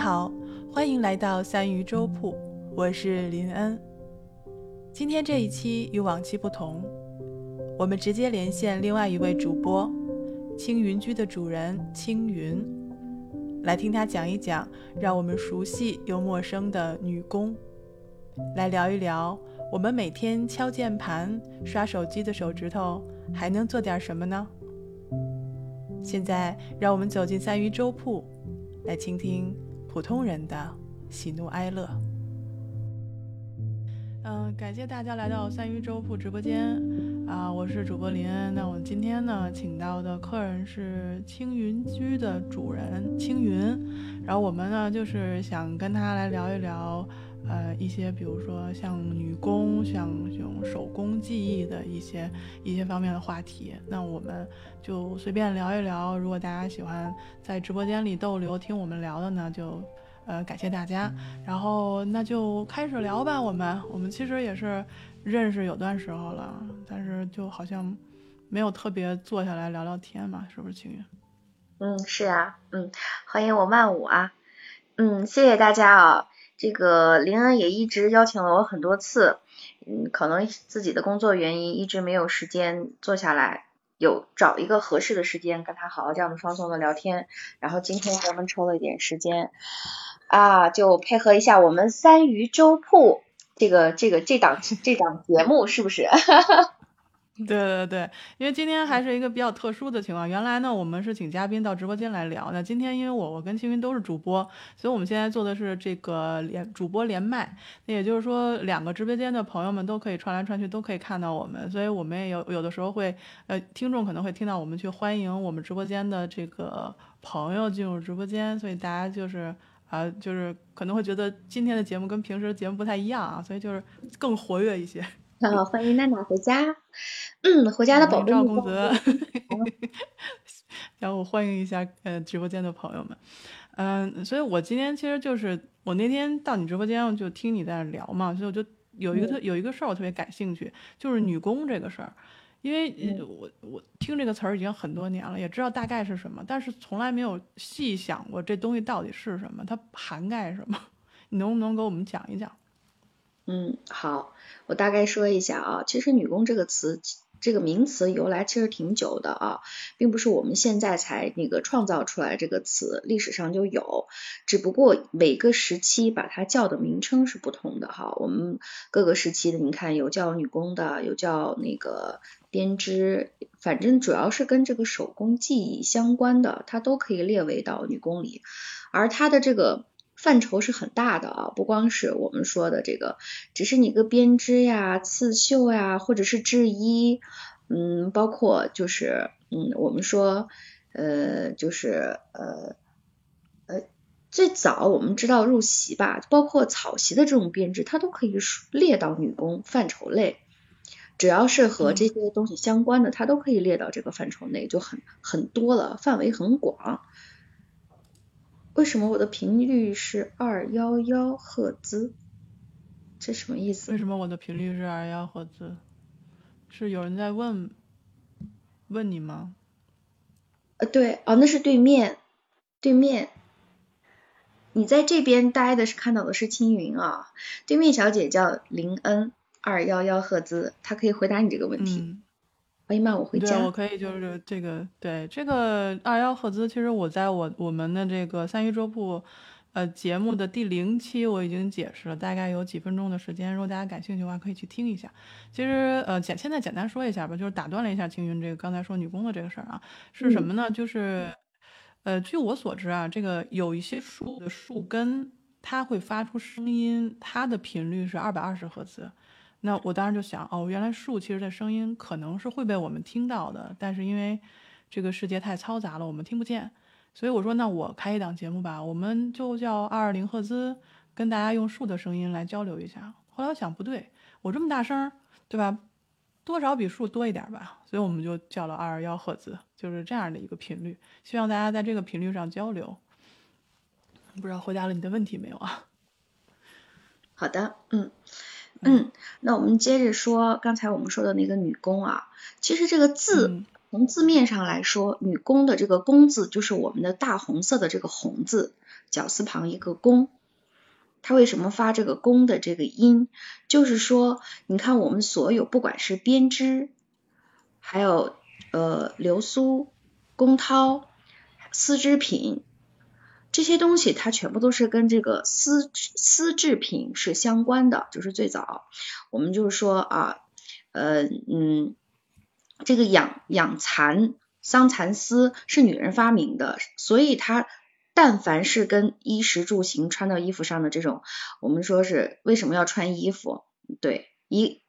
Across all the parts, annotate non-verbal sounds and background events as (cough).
好，欢迎来到三鱼粥铺，我是林恩。今天这一期与往期不同，我们直接连线另外一位主播青云居的主人青云，来听他讲一讲让我们熟悉又陌生的女工，来聊一聊我们每天敲键盘、刷手机的手指头还能做点什么呢？现在，让我们走进三鱼粥铺，来倾听普通人的喜怒哀乐。嗯，感谢大家来到三鱼粥铺直播间啊！我是主播林恩。那我们今天呢，请到的客人是青云居的主人青云，然后我们呢，就是想跟他来聊一聊。呃，一些比如说像女工，像这种手工技艺的一些一些方面的话题，那我们就随便聊一聊。如果大家喜欢在直播间里逗留听我们聊的呢，就呃感谢大家。然后那就开始聊吧。我们我们其实也是认识有段时候了，但是就好像没有特别坐下来聊聊天嘛，是不是青云？嗯，是啊，嗯，欢迎我曼舞啊，嗯，谢谢大家啊。这个林恩也一直邀请了我很多次，嗯，可能自己的工作原因一直没有时间坐下来，有找一个合适的时间跟他好好这样的放松的聊天。然后今天咱们抽了一点时间，啊，就配合一下我们三鱼粥铺这个这个这档这档节目，是不是？(laughs) (laughs) 对对对，因为今天还是一个比较特殊的情况。原来呢，我们是请嘉宾到直播间来聊。那今天因为我我跟青云都是主播，所以我们现在做的是这个连主播连麦。那也就是说，两个直播间的朋友们都可以串来串去，都可以看到我们。所以我们也有有的时候会，呃，听众可能会听到我们去欢迎我们直播间的这个朋友进入直播间。所以大家就是啊，就是可能会觉得今天的节目跟平时的节目不太一样啊，所以就是更活跃一些。好，欢迎娜娜回家。嗯，回家的宝贝赵公子 (laughs) (laughs) 然后我欢迎一下呃直播间的朋友们，嗯，所以我今天其实就是我那天到你直播间，我就听你在那聊嘛，所以我就有一个特有一个事儿我特别感兴趣，就是女工这个事儿，因为我我听这个词儿已经很多年了，也知道大概是什么，但是从来没有细想过这东西到底是什么，它涵盖什么，你能不能给我们讲一讲？嗯，好，我大概说一下啊，其实女工这个词。这个名词由来其实挺久的啊，并不是我们现在才那个创造出来这个词，历史上就有，只不过每个时期把它叫的名称是不同的哈。我们各个时期的，你看有叫女工的，有叫那个编织，反正主要是跟这个手工技艺相关的，它都可以列为到女工里，而它的这个。范畴是很大的啊，不光是我们说的这个，只是你个编织呀、刺绣呀，或者是制衣，嗯，包括就是嗯，我们说呃，就是呃呃，最早我们知道入席吧，包括草席的这种编织，它都可以列到女工范畴内，只要是和这些东西相关的，它都可以列到这个范畴内，就很很多了，范围很广。为什么我的频率是二幺幺赫兹？这什么意思？为什么我的频率是二幺赫兹？是有人在问问你吗？呃，对，哦，那是对面，对面。你在这边待的是看到的是青云啊，对面小姐叫林恩，二幺幺赫兹，她可以回答你这个问题。欢迎慢我回家。对，我可以就是这个，对这个二幺赫兹，其实我在我我们的这个三鱼桌布呃节目的第零期我已经解释了，大概有几分钟的时间，如果大家感兴趣的话，可以去听一下。其实呃简现在简单说一下吧，就是打断了一下青云这个刚才说女工的这个事儿啊，是什么呢？就是呃据我所知啊，这个有一些树的树根它会发出声音，它的频率是二百二十赫兹。那我当时就想，哦，原来树其实的声音可能是会被我们听到的，但是因为这个世界太嘈杂了，我们听不见。所以我说，那我开一档节目吧，我们就叫二二零赫兹，跟大家用树的声音来交流一下。后来我想，不对，我这么大声，对吧？多少比树多一点吧，所以我们就叫了二二幺赫兹，就是这样的一个频率，希望大家在这个频率上交流。不知道回答了你的问题没有啊？好的，嗯。嗯，那我们接着说刚才我们说的那个女工啊，其实这个字从字面上来说，女工的这个工字就是我们的大红色的这个红字，绞丝旁一个工。它为什么发这个工的这个音？就是说，你看我们所有不管是编织，还有呃流苏、宫绦、丝织品这些东西，它全部都是跟这个丝丝制品是相关的。就是最早我们就是说啊，呃嗯，这个养养蚕桑蚕丝是女人发明的，所以它。但凡是跟衣食住行穿到衣服上的这种，我们说是为什么要穿衣服？对，一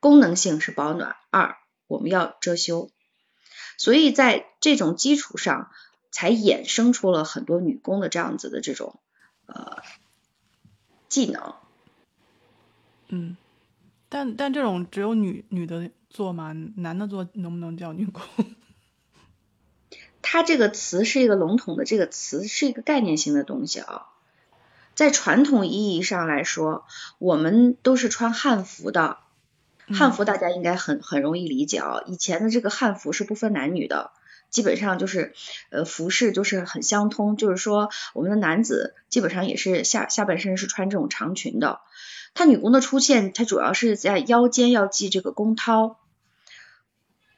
功能性是保暖，二我们要遮羞，所以在这种基础上才衍生出了很多女工的这样子的这种呃技能。嗯，但但这种只有女女的做吗？男的做能不能叫女工？(laughs) 它这个词是一个笼统的，这个词是一个概念性的东西啊。在传统意义上来说，我们都是穿汉服的，汉服大家应该很很容易理解啊。以前的这个汉服是不分男女的，基本上就是呃服饰就是很相通，就是说我们的男子基本上也是下下半身是穿这种长裙的。它女工的出现，它主要是在腰间要系这个弓绦。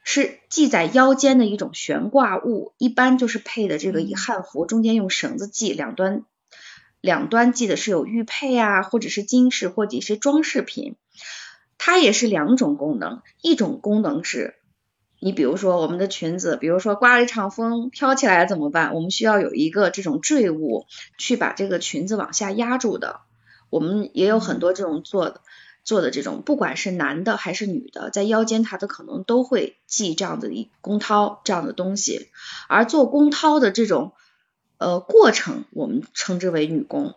是系在腰间的一种悬挂物，一般就是配的这个以汉服，中间用绳子系，两端两端系的是有玉佩啊，或者是金饰，或者是装饰品。它也是两种功能，一种功能是，你比如说我们的裙子，比如说刮了一场风飘起来怎么办？我们需要有一个这种坠物去把这个裙子往下压住的。我们也有很多这种做的。做的这种，不管是男的还是女的，在腰间它的可能都会系这样的一弓绦这样的东西，而做弓绦的这种呃过程，我们称之为女工。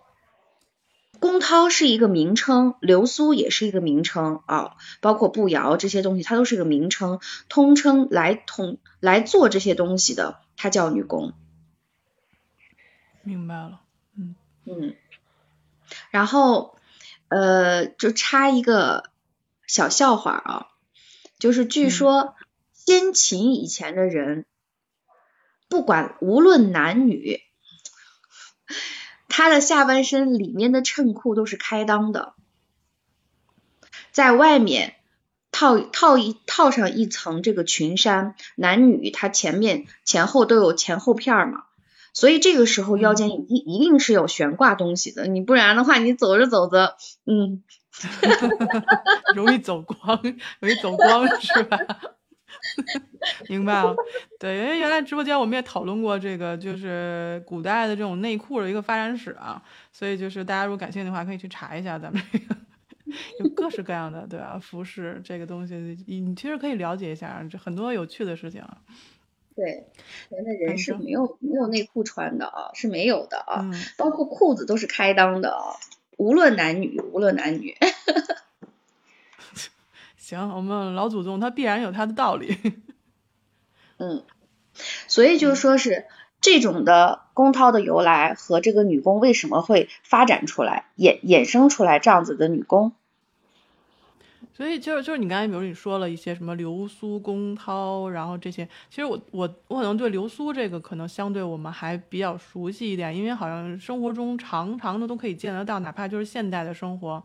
弓绦是一个名称，流苏也是一个名称啊，包括步摇这些东西，它都是个名称，通称来通来做这些东西的，它叫女工。明白了，嗯嗯，然后。呃，就插一个小笑话啊，就是据说先秦以前的人，不管无论男女，他的下半身里面的衬裤都是开裆的，在外面套套一套上一层这个裙衫，男女他前面前后都有前后片嘛。所以这个时候腰间一定一定是有悬挂东西的，你不然的话，你走着走着，嗯，(laughs) 容易走光，容易走光是吧？明白了，对，因为原来直播间我们也讨论过这个，就是古代的这种内裤的一个发展史啊，所以就是大家如果感兴趣的话，可以去查一下咱们这个有各式各样的对吧？服饰这个东西，你其实可以了解一下，这很多有趣的事情。对，人的人是没有没有内裤穿的啊，是没有的啊，包括裤子都是开裆的啊，无论男女，无论男女。(laughs) 行，我们老祖宗他必然有他的道理。(laughs) 嗯，所以就说是这种的宫涛的由来和这个女工为什么会发展出来，衍衍生出来这样子的女工。所以就是就是你刚才比如你说了一些什么流苏、宫涛，然后这些，其实我我我可能对流苏这个可能相对我们还比较熟悉一点，因为好像生活中常常的都可以见得到，哪怕就是现代的生活，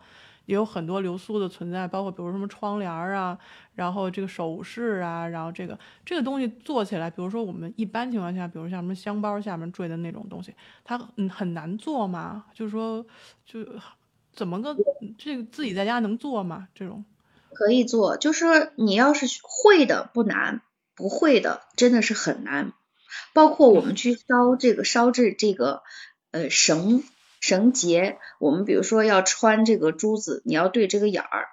也有很多流苏的存在，包括比如什么窗帘啊，然后这个首饰啊，然后这个这个东西做起来，比如说我们一般情况下，比如像什么香包下面坠的那种东西，它嗯很难做吗？就是说就怎么个这个自己在家能做吗？这种？可以做，就是你要是会的不难，不会的真的是很难。包括我们去烧这个烧制这个呃绳绳结，我们比如说要穿这个珠子，你要对这个眼儿。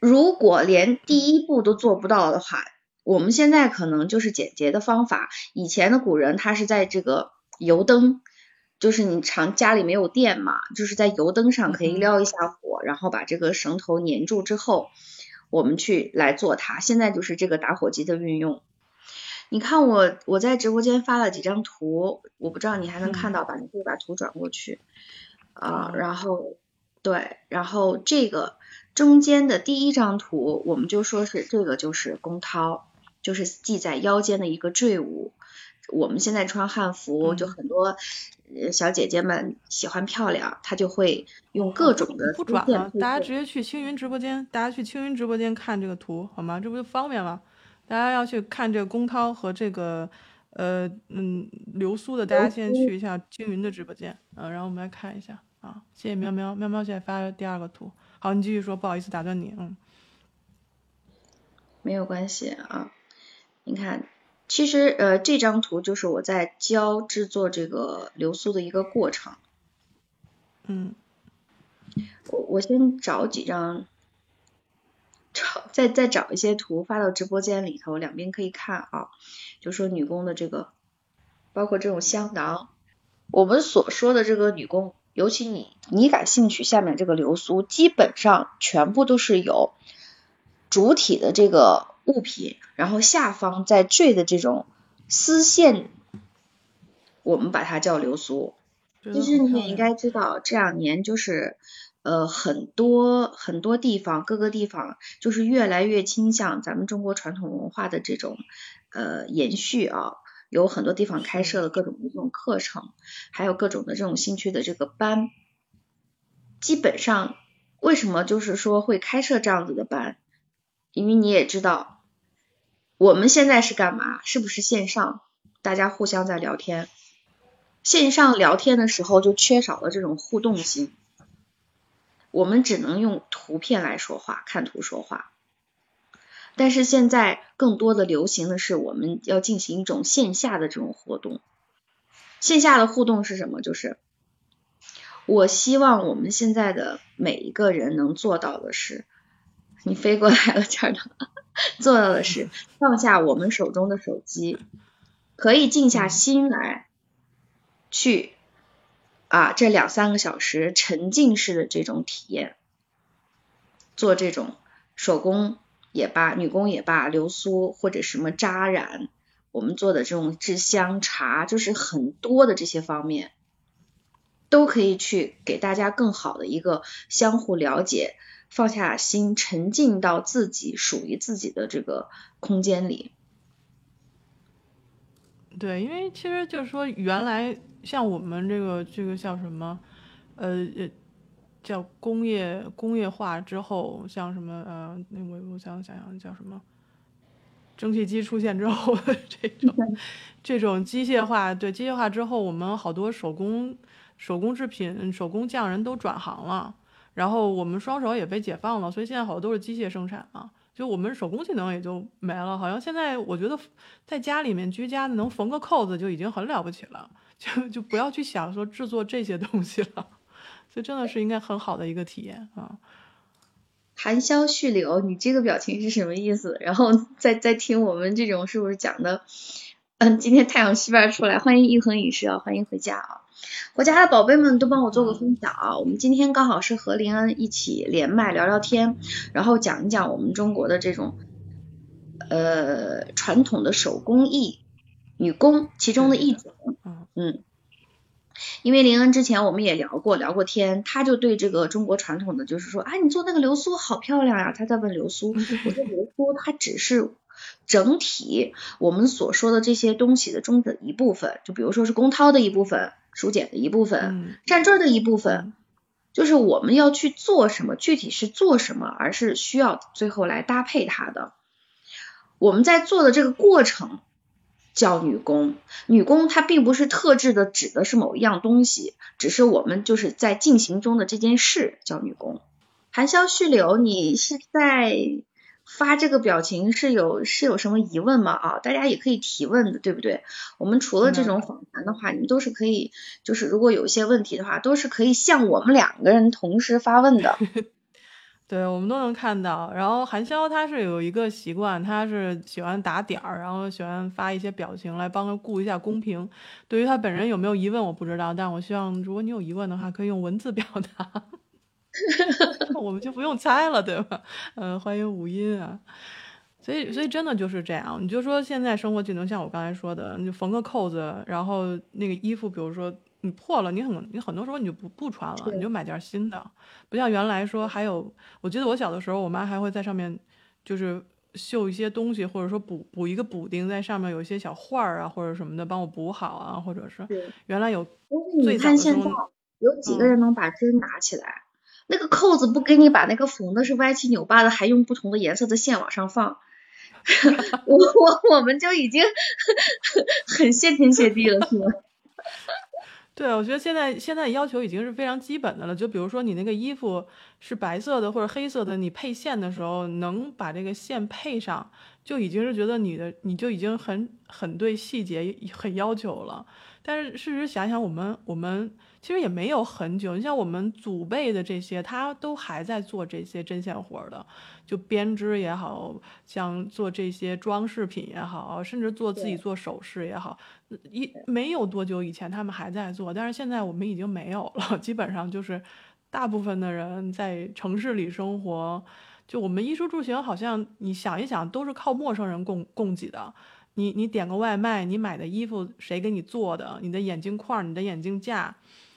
如果连第一步都做不到的话，我们现在可能就是简洁的方法。以前的古人他是在这个油灯。就是你常家里没有电嘛，就是在油灯上可以撩一下火，然后把这个绳头粘住之后，我们去来做它。现在就是这个打火机的运用。你看我我在直播间发了几张图，我不知道你还能看到吧？你可以把图转过去啊。然后对，然后这个中间的第一张图，我们就说是这个就是弓绦，就是系在腰间的一个坠物。我们现在穿汉服，就很多小姐姐们喜欢漂亮，她就会用各种的不转了，大家直接去青云直播间，大家去青云直播间看这个图好吗？这不就方便吗？大家要去看这个龚涛和这个呃嗯流苏的，大家先去一下青云的直播间，嗯，然后我们来看一下啊，谢谢喵喵喵喵，现在发第二个图，好，你继续说，不好意思打断你，嗯，没有关系啊，你看。其实，呃，这张图就是我在教制作这个流苏的一个过程。嗯，我我先找几张，找再再找一些图发到直播间里头，两边可以看啊。就说女工的这个，包括这种香囊，我们所说的这个女工，尤其你你感兴趣，下面这个流苏基本上全部都是有主体的这个。物品，然后下方再坠的这种丝线，我们把它叫流苏。其实你也应该知道，这两年就是呃很多很多地方，各个地方就是越来越倾向咱们中国传统文化的这种呃延续啊，有很多地方开设了各种的这种课程，还有各种的这种兴趣的这个班。基本上，为什么就是说会开设这样子的班？因为你也知道，我们现在是干嘛？是不是线上？大家互相在聊天，线上聊天的时候就缺少了这种互动性，我们只能用图片来说话，看图说话。但是现在更多的流行的是，我们要进行一种线下的这种活动。线下的互动是什么？就是我希望我们现在的每一个人能做到的是。你飞过来了，这儿的做到的是放下我们手中的手机，可以静下心来去啊，这两三个小时沉浸式的这种体验，做这种手工也罢，女工也罢，流苏或者什么扎染，我们做的这种制香茶，就是很多的这些方面，都可以去给大家更好的一个相互了解。放下心，沉浸到自己属于自己的这个空间里。对，因为其实就是说，原来像我们这个这个叫什么，呃，叫工业工业化之后，像什么呃，那我我想想想叫什么，蒸汽机出现之后这种这种机械化，对机械化之后，我们好多手工手工制品、手工匠人都转行了。然后我们双手也被解放了，所以现在好多都是机械生产啊，就我们手工技能也就没了。好像现在我觉得在家里面居家能缝个扣子就已经很了不起了，就就不要去想说制作这些东西了。所以真的是应该很好的一个体验啊。含笑续流，你这个表情是什么意思？然后再再听我们这种是不是讲的？嗯，今天太阳西边出来，欢迎一恒影视啊，欢迎回家啊。我家的宝贝们都帮我做个分享啊！我们今天刚好是和林恩一起连麦聊聊天，然后讲一讲我们中国的这种呃传统的手工艺女工其中的一种。嗯，因为林恩之前我们也聊过聊过天，他就对这个中国传统的就是说，啊，你做那个流苏好漂亮呀！他在问流苏，(laughs) 我说流苏它只是整体我们所说的这些东西的中的一部分，就比如说是龚涛的一部分。书简的一部分，站这儿的一部分，就是我们要去做什么，具体是做什么，而是需要最后来搭配它的。我们在做的这个过程叫女工，女工它并不是特制的，指的是某一样东西，只是我们就是在进行中的这件事叫女工。含笑续柳，你是在？发这个表情是有是有什么疑问吗？啊，大家也可以提问的，对不对？我们除了这种访谈的话，你们都是可以，就是如果有一些问题的话，都是可以向我们两个人同时发问的。(laughs) 对，我们都能看到。然后韩潇他是有一个习惯，他是喜欢打点儿，然后喜欢发一些表情来帮他顾一下公屏。对于他本人有没有疑问，我不知道，但我希望如果你有疑问的话，可以用文字表达。(laughs) 我们就不用猜了，对吧？嗯，欢迎五音啊。所以，所以真的就是这样。你就说现在生活技能，像我刚才说的，你就缝个扣子，然后那个衣服，比如说你破了，你很你很多时候你就不不穿了，你就买件新的。不像原来说还有，我记得我小的时候，我妈还会在上面就是绣一些东西，或者说补补一个补丁在上面，有一些小画儿啊或者什么的，帮我补好啊，或者是原来有最早的时候，有几个人能把针拿起来？那个扣子不给你把那个缝的是歪七扭八的，还用不同的颜色的线往上放，(laughs) 我我我们就已经 (laughs) 很谢天谢地了，是吗？对，我觉得现在现在要求已经是非常基本的了。就比如说你那个衣服是白色的或者黑色的，你配线的时候能把这个线配上，就已经是觉得你的你就已经很很对细节很要求了。但是事实想想，我们我们其实也没有很久。你像我们祖辈的这些，他都还在做这些针线活的，就编织也好像做这些装饰品也好，甚至做自己做首饰也好，一没有多久以前他们还在做，但是现在我们已经没有了。(laughs) 基本上就是大部分的人在城市里生活，就我们衣食住行好像你想一想，都是靠陌生人供供给的。你你点个外卖，你买的衣服谁给你做的？你的眼镜框、你的眼镜架、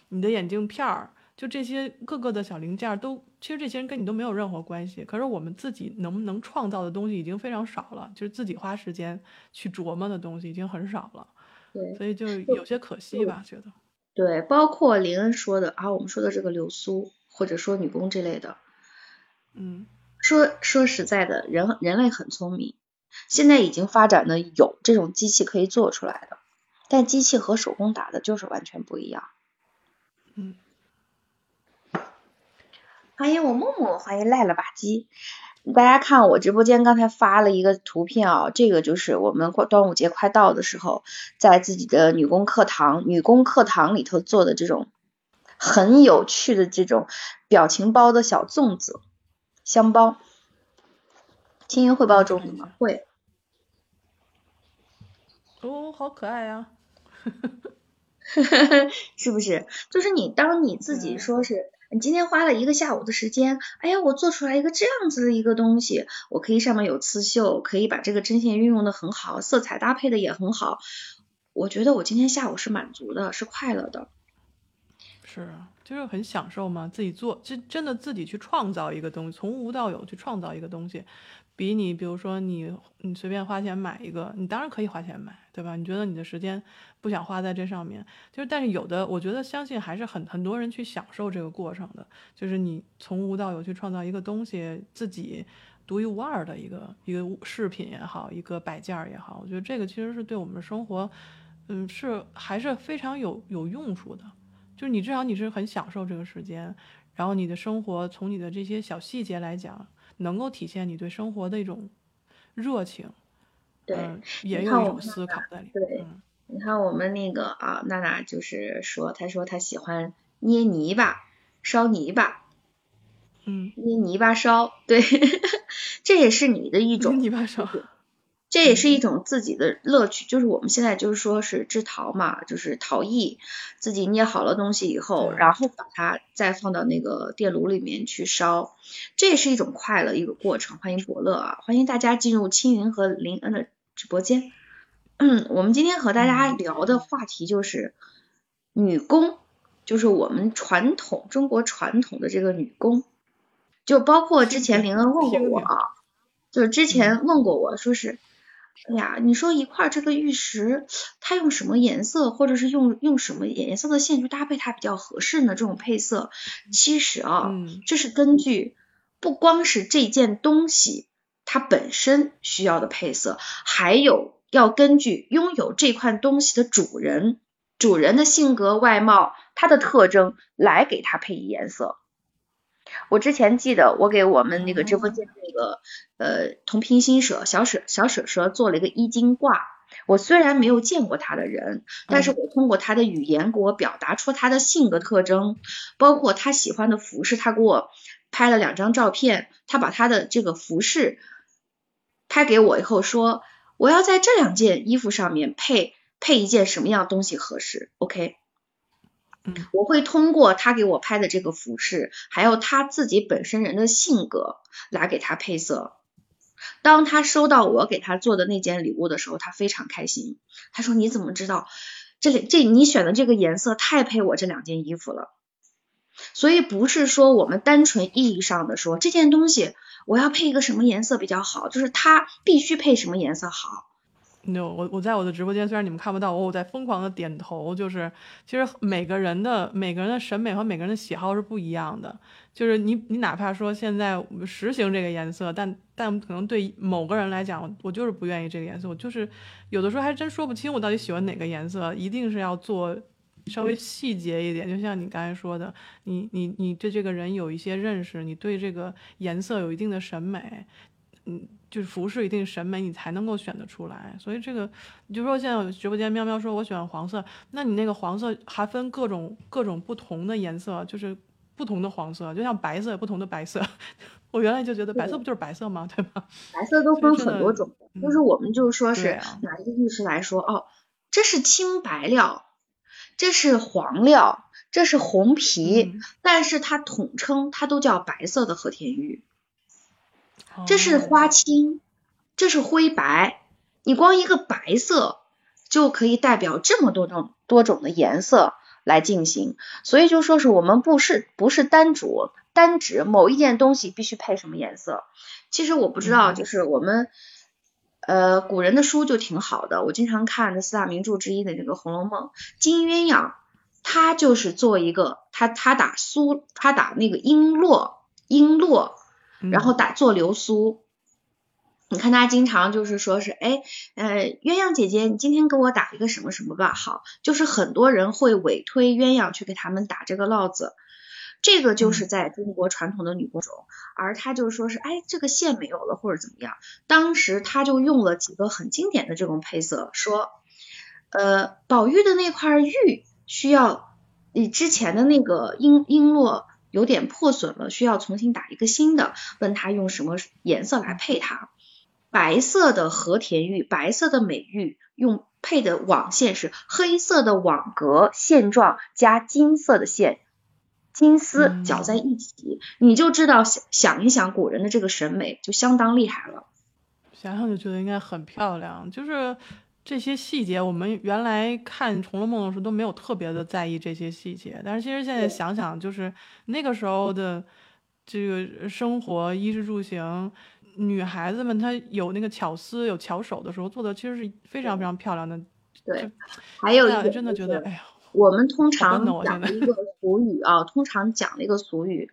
你的眼镜片儿，就这些各个的小零件都，其实这些人跟你都没有任何关系。可是我们自己能不能创造的东西已经非常少了，就是自己花时间去琢磨的东西已经很少了。对，所以就有些可惜吧，觉得。对，包括林恩说的啊，我们说的这个流苏，或者说女工这类的，嗯，说说实在的，人人类很聪明。现在已经发展的有这种机器可以做出来的，但机器和手工打的就是完全不一样。嗯，欢迎我木木，欢迎赖了吧唧。大家看我直播间刚才发了一个图片啊，这个就是我们过端午节快到的时候，在自己的女工课堂、女工课堂里头做的这种很有趣的这种表情包的小粽子、香包。青云汇报中吗？会。哦，好可爱呀！(laughs) 是不是？就是你当你自己说是，你今天花了一个下午的时间，哎呀，我做出来一个这样子的一个东西，我可以上面有刺绣，可以把这个针线运用的很好，色彩搭配的也很好，我觉得我今天下午是满足的，是快乐的。是啊，就是很享受嘛，自己做，就真的自己去创造一个东西，从无到有去创造一个东西。比你，比如说你，你随便花钱买一个，你当然可以花钱买，对吧？你觉得你的时间不想花在这上面，就是，但是有的，我觉得相信还是很很多人去享受这个过程的，就是你从无到有去创造一个东西，自己独一无二的一个一个饰品也好，一个摆件儿也好，我觉得这个其实是对我们生活，嗯，是还是非常有有用处的，就是你至少你是很享受这个时间，然后你的生活从你的这些小细节来讲。能够体现你对生活的一种热情，对，也有一种思考在里面。对，你看我们那个啊，娜娜就是说，她说她喜欢捏泥巴、烧泥巴，嗯，捏泥巴烧，对，(laughs) 这也是你的一种泥巴烧。这也是一种自己的乐趣，就是我们现在就是说是制陶嘛，就是陶艺，自己捏好了东西以后，然后把它再放到那个电炉里面去烧，这也是一种快乐一个过程。欢迎伯乐啊，欢迎大家进入青云和林恩的直播间。嗯，我们今天和大家聊的话题就是女工，就是我们传统中国传统的这个女工，就包括之前林恩问过我啊，就是之前问过我说是。哎呀，你说一块这个玉石，它用什么颜色，或者是用用什么颜色的线去搭配它比较合适呢？这种配色，其实啊，这是根据不光是这件东西它本身需要的配色，还有要根据拥有这块东西的主人，主人的性格、外貌、他的特征来给它配颜色。我之前记得，我给我们那个直播间那个呃同频心舍小舍小舍舍做了一个衣襟挂。我虽然没有见过他的人，但是我通过他的语言给我表达出他的性格特征，包括他喜欢的服饰，他给我拍了两张照片。他把他的这个服饰拍给我以后说，我要在这两件衣服上面配配一件什么样东西合适？OK。我会通过他给我拍的这个服饰，还有他自己本身人的性格来给他配色。当他收到我给他做的那件礼物的时候，他非常开心。他说：“你怎么知道这里这你选的这个颜色太配我这两件衣服了？”所以不是说我们单纯意义上的说这件东西我要配一个什么颜色比较好，就是它必须配什么颜色好。no，我我在我的直播间，虽然你们看不到我，我在疯狂的点头。就是其实每个人的每个人的审美和每个人的喜好是不一样的。就是你你哪怕说现在实行这个颜色，但但可能对某个人来讲，我就是不愿意这个颜色。我就是有的时候还真说不清我到底喜欢哪个颜色。一定是要做稍微细节一点，就像你刚才说的，你你你对这个人有一些认识，你对这个颜色有一定的审美，嗯。就是服饰一定审美，你才能够选得出来。所以这个，你就说现在直播间喵喵说我喜欢黄色，那你那个黄色还分各种各种不同的颜色，就是不同的黄色，就像白色不同的白色。(laughs) 我原来就觉得白色不就是白色吗？对吧？(laughs) 白色都分很多种，就是我们就是说是拿一个玉石来说，哦，这是青白料，这是黄料，这是红皮，但是它统称它都叫白色的和田玉。这是花青，这是灰白，你光一个白色就可以代表这么多种多种的颜色来进行，所以就说是我们不是不是单主单指某一件东西必须配什么颜色。其实我不知道，就是我们呃古人的书就挺好的，我经常看的四大名著之一的这个《红楼梦》，金鸳鸯他就是做一个他他打苏他打那个璎珞璎珞。然后打做流苏，你看他经常就是说是，哎，呃，鸳鸯姐姐，你今天给我打一个什么什么吧，好，就是很多人会委推鸳鸯去给他们打这个烙子，这个就是在中国传统的女工中，而他就说是，哎，这个线没有了或者怎么样，当时他就用了几个很经典的这种配色，说，呃，宝玉的那块玉需要你之前的那个璎璎珞。有点破损了，需要重新打一个新的。问他用什么颜色来配它？白色的和田玉，白色的美玉，用配的网线是黑色的网格线状加金色的线，金丝搅在一起，你就知道想想一想古人的这个审美就相当厉害了。想想就觉得应该很漂亮，就是。这些细节，我们原来看《红楼梦》的时候都没有特别的在意这些细节，但是其实现在想想，就是那个时候的这个生活，衣食住行，女孩子们她有那个巧思、有巧手的时候，做的其实是非常非常漂亮的。对，还有一个真的觉得，哎呀，我们通常讲一个俗语啊，通常讲的一个俗语。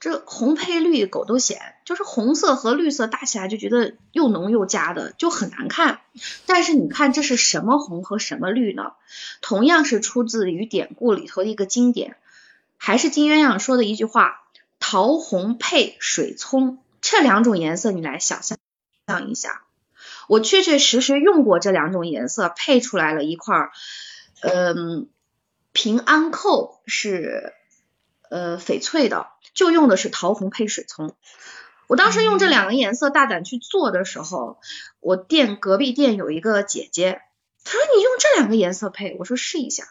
这红配绿，狗都嫌，就是红色和绿色搭起来就觉得又浓又佳的，就很难看。但是你看这是什么红和什么绿呢？同样是出自于典故里头的一个经典，还是金鸳鸯说的一句话：桃红配水葱，这两种颜色你来想象一下。我确确实实用过这两种颜色，配出来了一块，嗯，平安扣是呃翡翠的。就用的是桃红配水葱，我当时用这两个颜色大胆去做的时候，我店隔壁店有一个姐姐，她说你用这两个颜色配，我说试一下，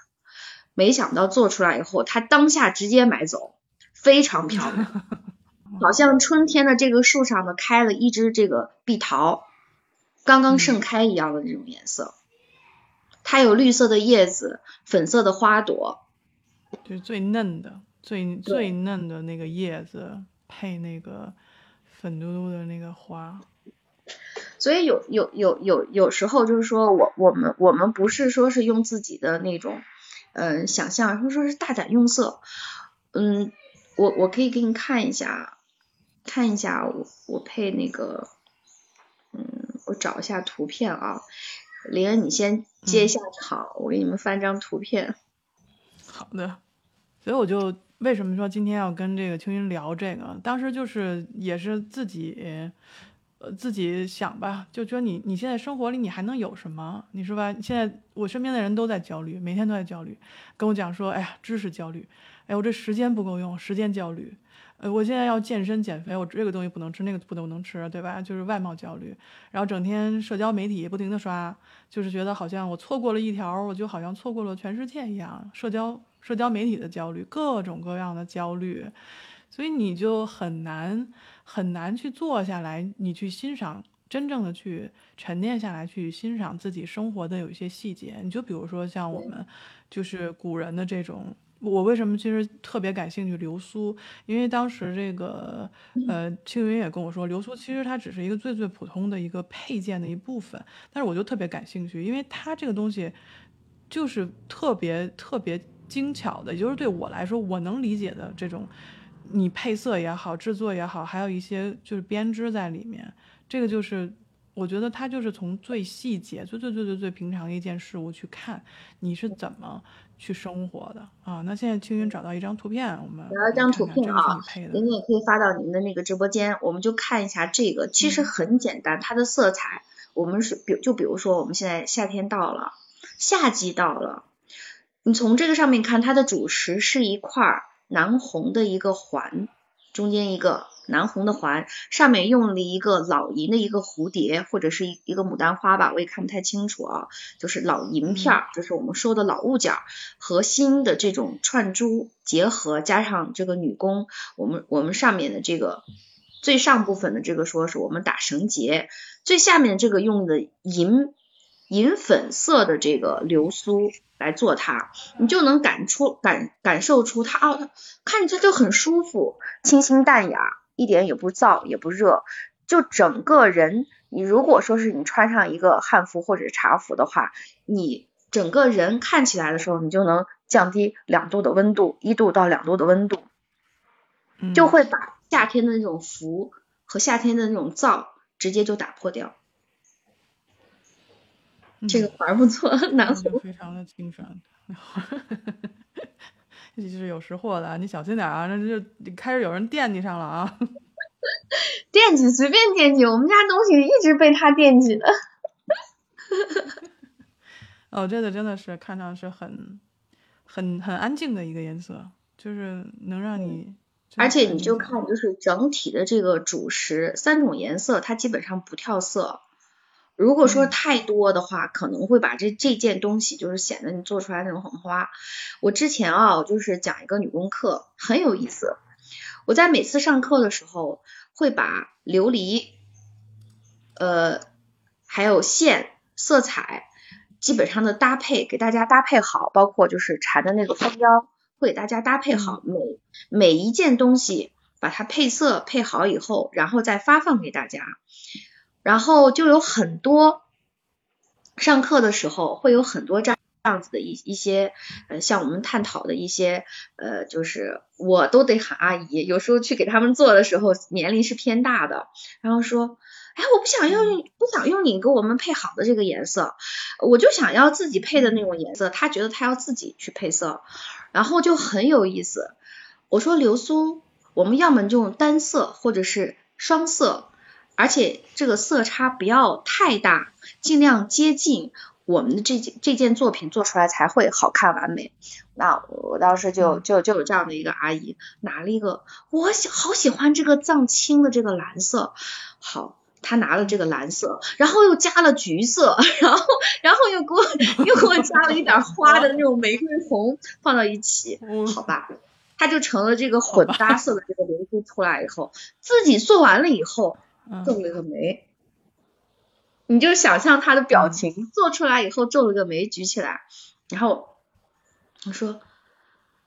没想到做出来以后，她当下直接买走，非常漂亮，(laughs) 好像春天的这个树上呢开了一只这个碧桃，刚刚盛开一样的这种颜色，它有绿色的叶子，粉色的花朵，就是最嫩的。最最嫩的那个叶子配那个粉嘟嘟的那个花，所以有有有有有时候就是说我我们我们不是说是用自己的那种嗯想象，或者说是大胆用色，嗯，我我可以给你看一下看一下我我配那个嗯我找一下图片啊，林恩你先接一下场，我给你们翻张图片。好的，所以我就。为什么说今天要跟这个青云聊这个？当时就是也是自己，呃，自己想吧，就觉得你你现在生活里你还能有什么？你说吧，现在我身边的人都在焦虑，每天都在焦虑，跟我讲说，哎呀，知识焦虑，哎，我这时间不够用，时间焦虑，呃，我现在要健身减肥，我这个东西不能吃，那个不能吃，对吧？就是外貌焦虑，然后整天社交媒体不停的刷，就是觉得好像我错过了一条，我就好像错过了全世界一样，社交。社交媒体的焦虑，各种各样的焦虑，所以你就很难很难去坐下来，你去欣赏，真正的去沉淀下来，去欣赏自己生活的有一些细节。你就比如说像我们，就是古人的这种我为什么其实特别感兴趣流苏？因为当时这个呃青云也跟我说，流苏其实它只是一个最最普通的一个配件的一部分，但是我就特别感兴趣，因为它这个东西就是特别特别精巧的，也就是对我来说我能理解的这种，你配色也好，制作也好，还有一些就是编织在里面，这个就是我觉得它就是从最细节、最最最最最平常的一件事物去看你是怎么。去生活的？啊，那现在青云找到一张图片，我们找到一张图片啊，您也可以发到您的那个直播间，我们就看一下这个，其实很简单，它的色彩，我们是比就比如说我们现在夏天到了，夏季到了，你从这个上面看，它的主石是一块南红的一个环，中间一个。南红的环上面用了一个老银的一个蝴蝶，或者是一一个牡丹花吧，我也看不太清楚啊。就是老银片儿，就是我们说的老物件和新的这种串珠结合，加上这个女工，我们我们上面的这个最上部分的这个说是我们打绳结，最下面这个用的银银粉色的这个流苏来做它，你就能感出感感受出它哦，看着就很舒服，清新淡雅。一点也不燥也不热，就整个人，你如果说是你穿上一个汉服或者茶服的话，你整个人看起来的时候，你就能降低两度的温度，一度到两度的温度，就会把夏天的那种浮和夏天的那种燥直接就打破掉。这个环不错，(laughs) 南红非常的清爽。这就 (laughs) 是有识货的，你小心点啊！那就开始有人惦记上了啊！(laughs) 惦记随便惦记，我们家东西一直被他惦记的。哦，这个真的是看上去很很很安静的一个颜色，就是能让你，而且你就看，就是整体的这个主食三种颜色，它基本上不跳色。如果说太多的话，可能会把这这件东西就是显得你做出来那种很花。我之前啊，就是讲一个女工课，很有意思。我在每次上课的时候，会把琉璃，呃，还有线、色彩，基本上的搭配给大家搭配好，包括就是缠的那个蜂腰，会给大家搭配好。每每一件东西把它配色配好以后，然后再发放给大家。然后就有很多上课的时候会有很多这样这样子的一一些呃，像我们探讨的一些呃，就是我都得喊阿姨，有时候去给他们做的时候年龄是偏大的，然后说，哎，我不想用不想用你给我们配好的这个颜色，我就想要自己配的那种颜色，他觉得他要自己去配色，然后就很有意思。我说流苏，我们要么就用单色或者是双色。而且这个色差不要太大，尽量接近我们的这件这件作品做出来才会好看完美。那我当时就就就有这样的一个阿姨拿了一个，我喜好喜欢这个藏青的这个蓝色，好，她拿了这个蓝色，然后又加了橘色，然后然后又给我又给我加了一点花的那种玫瑰红放到一起，好吧，它就成了这个混搭色的这个流苏出来以后，自己做完了以后。皱了个眉，你就想象他的表情，做出来以后皱了个眉，举起来，然后我说：“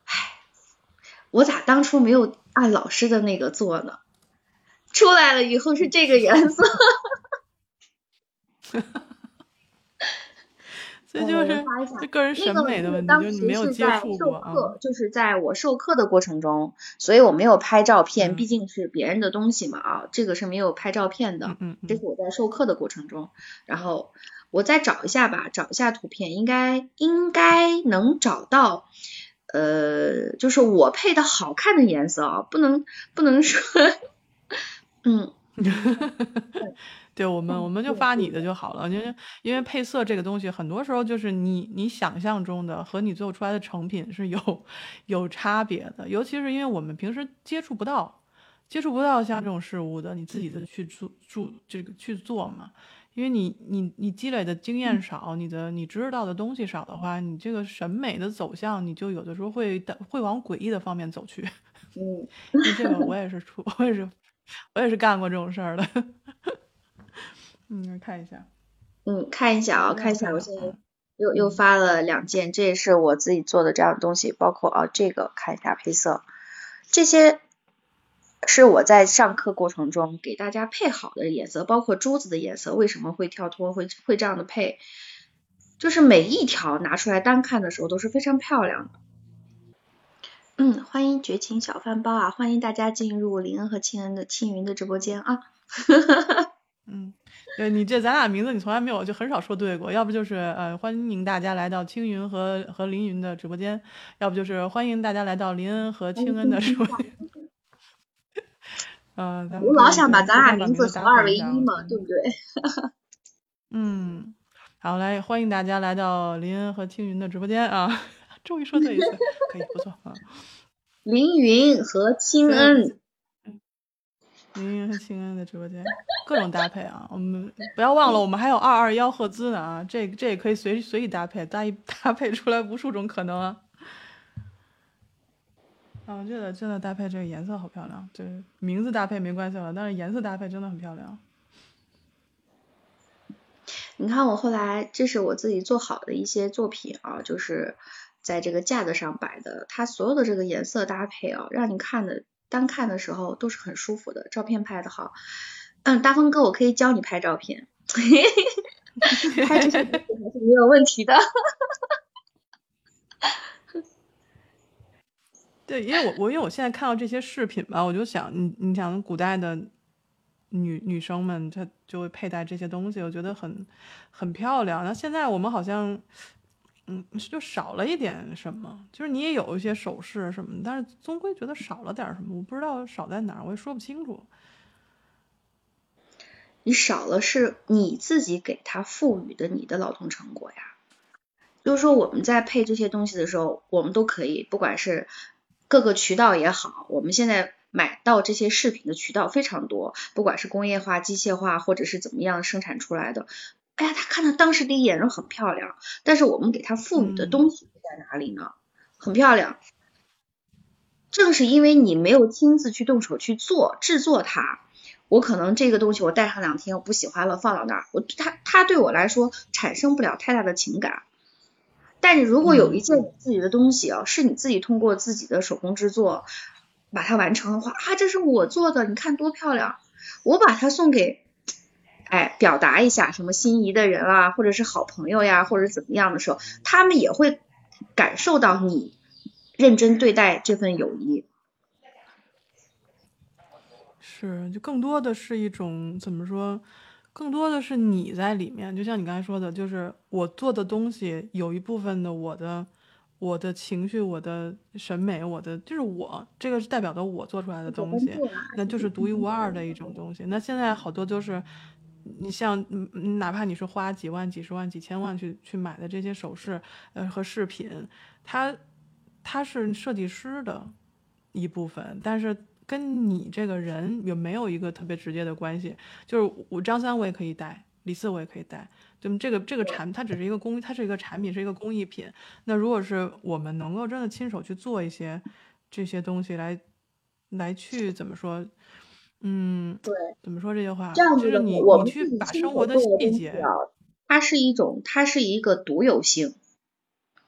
唉，我咋当初没有按老师的那个做呢？出来了以后是这个颜色。(laughs) ”这就是这个人审美的问题，就是你没有接触过啊。就是在我授课的过程中，所以我没有拍照片，毕竟是别人的东西嘛啊，这个是没有拍照片的。嗯这是我在授课的过程中，然后我再找一下吧，找一下图片，应该应该能找到，呃，就是我配的好看的颜色啊，不能不能说，(laughs) 嗯。(laughs) 对我们，我们就发你的就好了。因为因为配色这个东西，很多时候就是你你想象中的和你最后出来的成品是有有差别的。尤其是因为我们平时接触不到，接触不到像这种事物的，你自己的去做做这个去做嘛。因为你你你积累的经验少，你的你知道的东西少的话，你这个审美的走向，你就有的时候会会往诡异的方面走去。嗯，(laughs) 这个我也是出，我也是我也是干过这种事儿的。(laughs) 嗯，看一下。嗯，看一下啊，看一下，我现在又又发了两件，这也是我自己做的这样的东西，包括啊这个看一下配色，这些是我在上课过程中给大家配好的颜色，包括珠子的颜色为什么会跳脱，会会这样的配，就是每一条拿出来单看的时候都是非常漂亮的。嗯，欢迎绝情小饭包啊，欢迎大家进入林恩和青恩的青云的直播间啊。(laughs) 嗯。对你这咱俩名字你从来没有就很少说对过，要不就是呃欢迎大家来到青云和和凌云的直播间，要不就是欢迎大家来到林恩和青恩的直播间。(laughs) 嗯，我老想把咱俩名字合二为一嘛，对不对？(laughs) 嗯，好，来欢迎大家来到林恩和青云的直播间啊，终于说对一次，可以不错啊。凌云和清恩。凌云和清恩的直播间，各种搭配啊！我们不要忘了，我们还有二二幺赫兹呢啊！这这也可以随随意搭配，搭一搭配出来无数种可能啊！啊，这个真的搭配这个颜色好漂亮，这名字搭配没关系了，但是颜色搭配真的很漂亮。你看我后来，这是我自己做好的一些作品啊，就是在这个架子上摆的，它所有的这个颜色搭配啊，让你看的。单看的时候都是很舒服的，照片拍的好。嗯，大风哥，我可以教你拍照片，(laughs) 拍这些还是没有问题的。(laughs) 对，因为我我因为我现在看到这些饰品吧，我就想，你你想古代的女女生们，她就会佩戴这些东西，我觉得很很漂亮。那现在我们好像。嗯，就少了一点什么，就是你也有一些首饰什么，但是终归觉得少了点什么，我不知道少在哪儿，我也说不清楚。你少了是你自己给他赋予的你的劳动成果呀。就是说我们在配这些东西的时候，我们都可以，不管是各个渠道也好，我们现在买到这些饰品的渠道非常多，不管是工业化、机械化，或者是怎么样生产出来的。哎呀，他看到当时第一眼就很漂亮，但是我们给他赋予的东西在哪里呢？很漂亮，正是因为你没有亲自去动手去做制作它，我可能这个东西我戴上两天我不喜欢了，放到那儿，我它它对我来说产生不了太大的情感。但是如果有一件你自己的东西啊，是你自己通过自己的手工制作把它完成的话啊，这是我做的，你看多漂亮，我把它送给。哎，表达一下什么心仪的人啊，或者是好朋友呀，或者怎么样的时候，他们也会感受到你认真对待这份友谊。是，就更多的是一种怎么说？更多的是你在里面，就像你刚才说的，就是我做的东西有一部分的我的我的情绪、我的审美、我的就是我这个是代表的我做出来的东西，那就是独一无二的一种东西。那现在好多就是。你像，哪怕你是花几万、几十万、几千万去去买的这些首饰，呃和饰品，它它是设计师的一部分，但是跟你这个人有没有一个特别直接的关系？就是我张三我也可以戴，李四我也可以戴，就这个这个产它只是一个工，它是一个产品，是一个工艺品。那如果是我们能够真的亲手去做一些这些东西来来去怎么说？嗯，对，怎么说这句话？这样子的，你我们去把生活的细节，它是一种，它是一个独有性，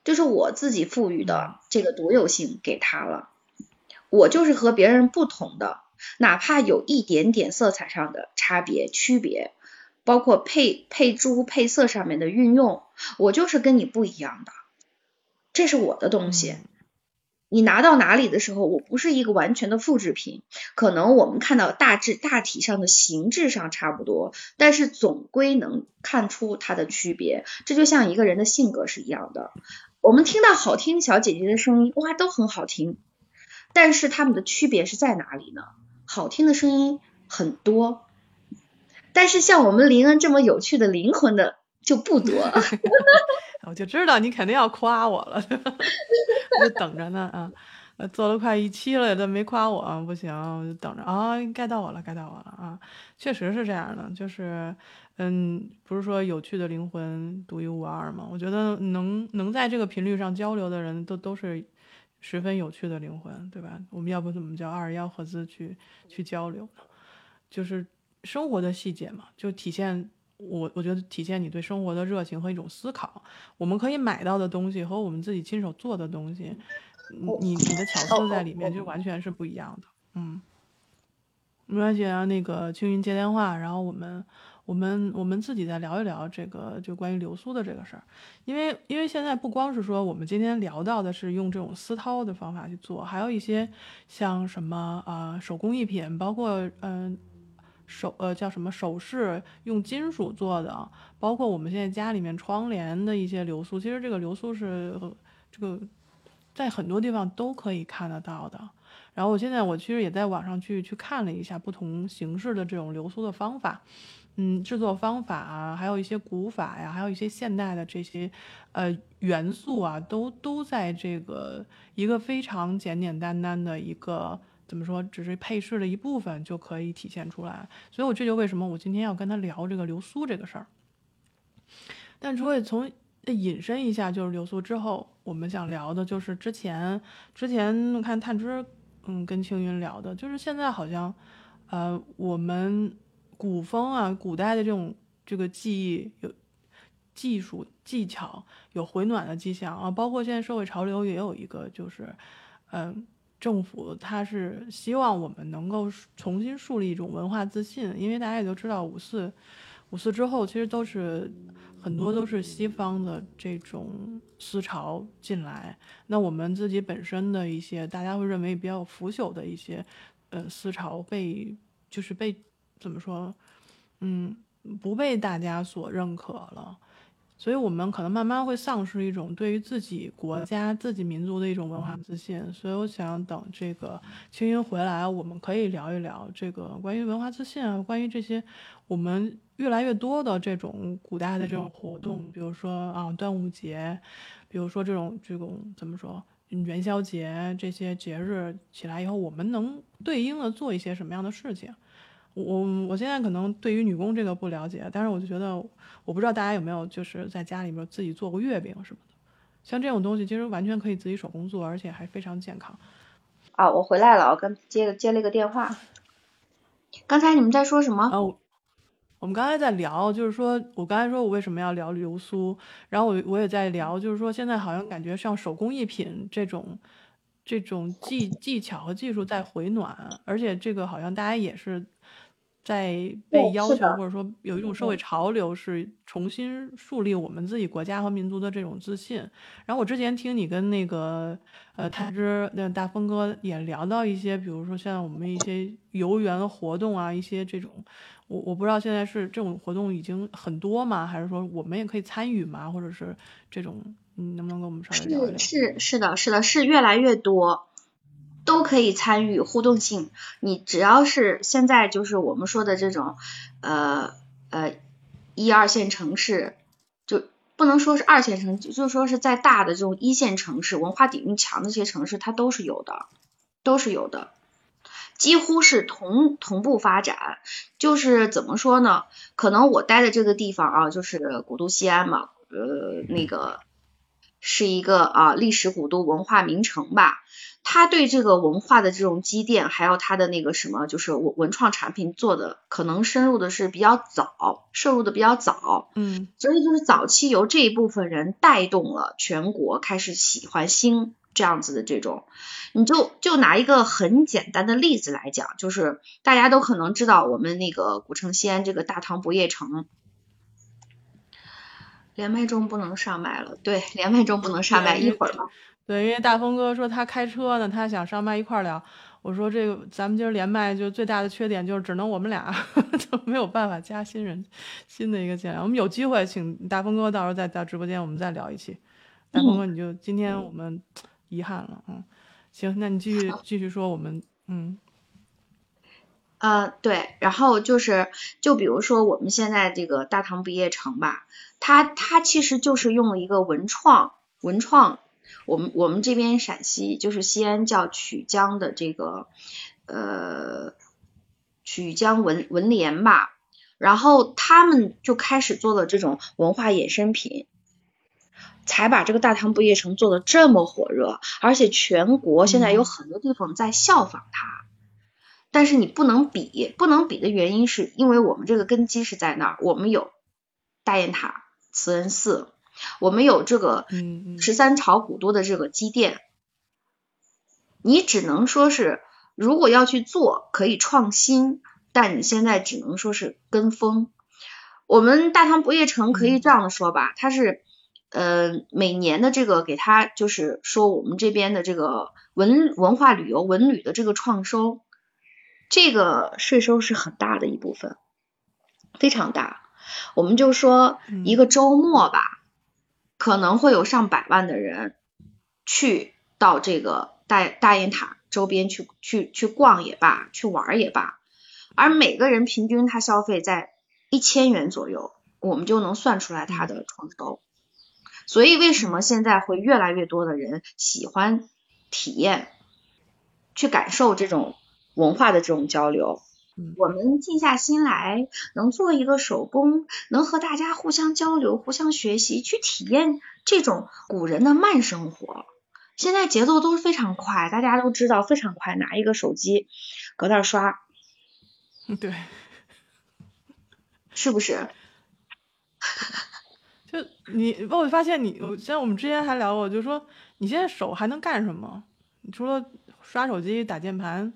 就是我自己赋予的这个独有性给他了。我就是和别人不同的，哪怕有一点点色彩上的差别区别，包括配配珠配色上面的运用，我就是跟你不一样的，这是我的东西。你拿到哪里的时候，我不是一个完全的复制品，可能我们看到大致大体上的形制上差不多，但是总归能看出它的区别。这就像一个人的性格是一样的。我们听到好听小姐姐的声音，哇，都很好听，但是他们的区别是在哪里呢？好听的声音很多，但是像我们林恩这么有趣的灵魂的就不多。(laughs) 我就知道你肯定要夸我了，我 (laughs) 就等着呢啊！做了快一期了，都没夸我，不行，我就等着啊！该到我了，该到我了啊！确实是这样的，就是嗯，不是说有趣的灵魂独一无二吗？我觉得能能在这个频率上交流的人都都是十分有趣的灵魂，对吧？我们要不怎么叫二幺合资去去交流呢？就是生活的细节嘛，就体现我我觉得体现你对生活的热情和一种思考。我们可以买到的东西和我们自己亲手做的东西，你你的巧思在里面就完全是不一样的。嗯，没关系啊，那个青云接电话，然后我们我们我们自己再聊一聊这个就关于流苏的这个事儿，因为因为现在不光是说我们今天聊到的是用这种丝绦的方法去做，还有一些像什么啊手工艺品，包括嗯。首呃叫什么首饰用金属做的，包括我们现在家里面窗帘的一些流苏，其实这个流苏是这个在很多地方都可以看得到的。然后我现在我其实也在网上去去看了一下不同形式的这种流苏的方法，嗯，制作方法啊，还有一些古法呀，还有一些现代的这些呃元素啊，都都在这个一个非常简简单单的一个。怎么说？只是配饰的一部分就可以体现出来，所以我这就为什么我今天要跟他聊这个流苏这个事儿。但除了从引申一下，就是流苏之后，我们想聊的就是之前之前看探知，嗯，跟青云聊的，就是现在好像，呃，我们古风啊，古代的这种这个技艺有技术技巧有回暖的迹象啊，包括现在社会潮流也有一个就是，嗯。政府他是希望我们能够重新树立一种文化自信，因为大家也都知道五四，五四之后其实都是很多都是西方的这种思潮进来，那我们自己本身的一些大家会认为比较腐朽的一些呃思潮被就是被怎么说，嗯，不被大家所认可了。所以，我们可能慢慢会丧失一种对于自己国家、自己民族的一种文化自信。所以，我想等这个青云回来，我们可以聊一聊这个关于文化自信啊，关于这些我们越来越多的这种古代的这种活动，比如说啊端午节，比如说这种这种怎么说元宵节这些节日起来以后，我们能对应的做一些什么样的事情？我我现在可能对于女工这个不了解，但是我就觉得，我不知道大家有没有就是在家里面自己做过月饼什么的，像这种东西其实完全可以自己手工做，而且还非常健康。啊，我回来了，我刚接接了一个电话。刚才你们在说什么？哦，我们刚才在聊，就是说我刚才说我为什么要聊流苏，然后我我也在聊，就是说现在好像感觉像手工艺品这种这种技技巧和技术在回暖，而且这个好像大家也是。在被要求，或者说有一种社会潮流，是重新树立我们自己国家和民族的这种自信。然后我之前听你跟那个呃泰之那大风哥也聊到一些，比如说像我们一些游园活动啊，一些这种，我我不知道现在是这种活动已经很多吗？还是说我们也可以参与吗？或者是这种，你能不能跟我们稍微聊一聊？是是是的，是的，是越来越多。都可以参与互动性，你只要是现在就是我们说的这种，呃呃一二线城市，就不能说是二线城市，就说是在大的这种一线城市，文化底蕴强的这些城市，它都是有的，都是有的，几乎是同同步发展。就是怎么说呢？可能我待的这个地方啊，就是古都西安嘛，呃，那个是一个啊历史古都文化名城吧。他对这个文化的这种积淀，还有他的那个什么，就是文文创产品做的，可能深入的是比较早，摄入的比较早，嗯，所以就是早期由这一部分人带动了全国开始喜欢新这样子的这种，你就就拿一个很简单的例子来讲，就是大家都可能知道我们那个古城西安这个大唐不夜城，连麦中不能上麦了，对，连麦中不能上麦，一会儿吧。对，因为大风哥说他开车呢，他想上麦一块聊。我说这个咱们今儿连麦就最大的缺点就是只能我们俩，(laughs) 就没有办法加新人，新的一个进来。我们有机会请大风哥到时候再到直播间我们再聊一期。大风哥你就今天我们遗憾了，嗯，行，那你继续继续说我们，嗯，呃对，然后就是就比如说我们现在这个大唐不夜城吧，它它其实就是用了一个文创文创。我们我们这边陕西就是西安叫曲江的这个呃曲江文文联吧，然后他们就开始做了这种文化衍生品，才把这个大唐不夜城做的这么火热，而且全国现在有很多地方在效仿它，但是你不能比，不能比的原因是因为我们这个根基是在那儿，我们有大雁塔慈恩寺，我们有这个十三朝古都的这个积淀。你只能说是，如果要去做，可以创新，但你现在只能说是跟风。我们大唐不夜城可以这样的说吧，它是呃每年的这个给它就是说我们这边的这个文文化旅游文旅的这个创收，这个税收是很大的一部分，非常大。我们就说一个周末吧，可能会有上百万的人去到这个。大大雁塔周边去去去逛也罢，去玩也罢，而每个人平均他消费在一千元左右，我们就能算出来他的创收。所以为什么现在会越来越多的人喜欢体验，去感受这种文化的这种交流？我们静下心来，能做一个手工，能和大家互相交流、互相学习，去体验这种古人的慢生活。现在节奏都是非常快，大家都知道非常快，拿一个手机搁那儿刷，对，是不是？(laughs) 就你，我发现你，像我们之前还聊过，就说你现在手还能干什么？你除了刷手机、打键盘，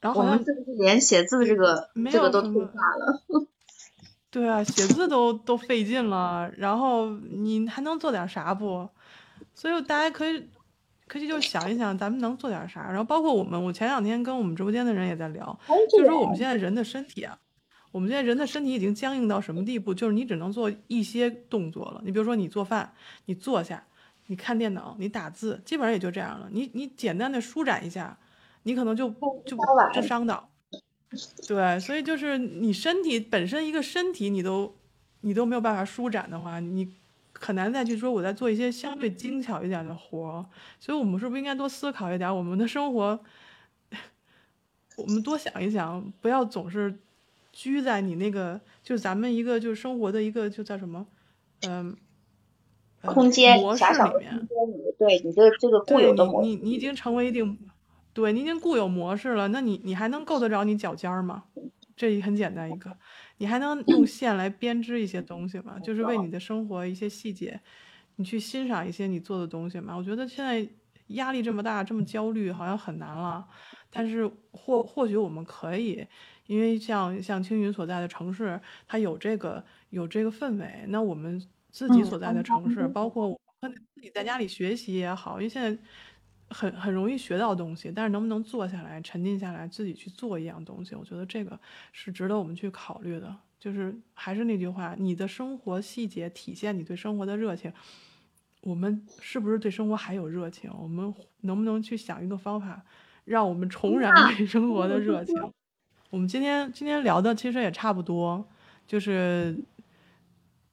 然后我们是不是连写字这个这个都退化了？(laughs) 对啊，写字都都费劲了，然后你还能做点啥不？所以大家可以。可以就想一想，咱们能做点啥？然后包括我们，我前两天跟我们直播间的人也在聊，就是说我们现在人的身体啊，我们现在人的身体已经僵硬到什么地步？就是你只能做一些动作了。你比如说你做饭，你坐下，你看电脑，你打字，基本上也就这样了。你你简单的舒展一下，你可能就就就伤到。对，所以就是你身体本身一个身体，你都你都没有办法舒展的话，你。很难再去说我在做一些相对精巧一点的活，所以我们是不是应该多思考一点我们的生活？我们多想一想，不要总是拘在你那个，就是咱们一个就是生活的一个就叫什么，嗯，空间模式里面，对你的这个固有的模，你你已经成为一定，对你已经固有模式了，那你你还能够得着你脚尖儿吗？这很简单一个。你还能 (clears throat) 用线来编织一些东西吗？就是为你的生活一些细节，你去欣赏一些你做的东西吗？我觉得现在压力这么大，这么焦虑，好像很难了。但是或或许我们可以，因为像像青云所在的城市，它有这个有这个氛围。那我们自己所在的城市，包括我自己在家里学习也好，因为现在。很很容易学到东西，但是能不能坐下来、沉浸下来，自己去做一样东西，我觉得这个是值得我们去考虑的。就是还是那句话，你的生活细节体现你对生活的热情。我们是不是对生活还有热情？我们能不能去想一个方法，让我们重燃对生活的 (laughs) 热情？我们今天今天聊的其实也差不多，就是。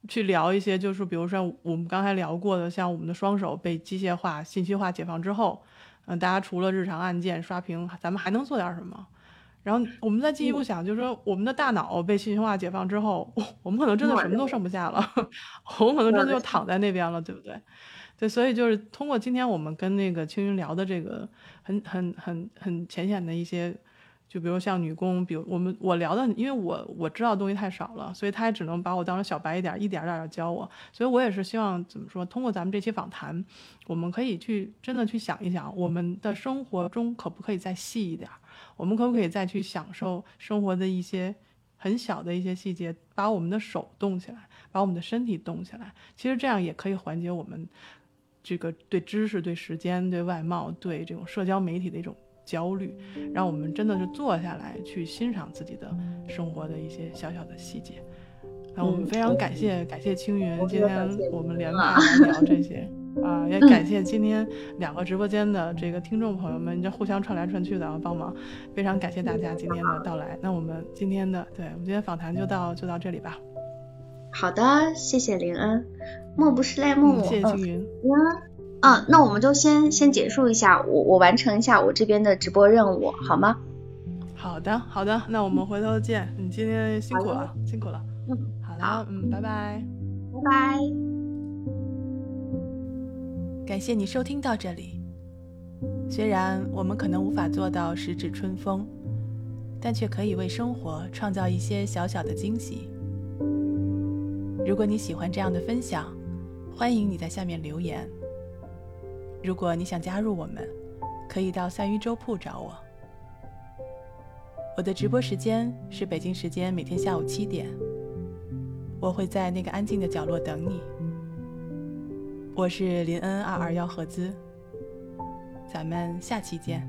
去聊一些，就是比如说我们刚才聊过的，像我们的双手被机械化、信息化解放之后，嗯，大家除了日常按键刷屏，咱们还能做点什么？然后我们再进一步想，就是说我们的大脑被信息化解放之后，(laughs) 我们可能真的什么都剩不下了，(laughs) 我们可能真的就躺在那边了，对不对？对，所以就是通过今天我们跟那个青云聊的这个很很很很浅显的一些。就比如像女工，比如我们我聊的，因为我我知道的东西太少了，所以他也只能把我当成小白一点，一点点的教我。所以我也是希望怎么说，通过咱们这期访谈，我们可以去真的去想一想，我们的生活中可不可以再细一点？我们可不可以再去享受生活的一些很小的一些细节，把我们的手动起来，把我们的身体动起来？其实这样也可以缓解我们这个对知识、对时间、对外貌、对这种社交媒体的一种。焦虑，让我们真的是坐下来去欣赏自己的生活的一些小小的细节。那我们非常感谢感谢青云，今天我们连麦来聊这些啊，也感谢今天两个直播间的这个听众朋友们，就互相串来串去的帮忙，非常感谢大家今天的到来。那我们今天的对我们今天访谈就到就到这里吧。好的，谢谢林恩，莫不是赖木，谢谢青云。嗯，那我们就先先结束一下，我我完成一下我这边的直播任务，好吗？好的，好的，那我们回头见。你今天辛苦了，辛苦了。嗯，好了，嗯，拜拜，拜拜。感谢你收听到这里。虽然我们可能无法做到十指春风，但却可以为生活创造一些小小的惊喜。如果你喜欢这样的分享，欢迎你在下面留言。如果你想加入我们，可以到三鱼粥铺找我。我的直播时间是北京时间每天下午七点，我会在那个安静的角落等你。我是林恩二二幺合资，咱们下期见。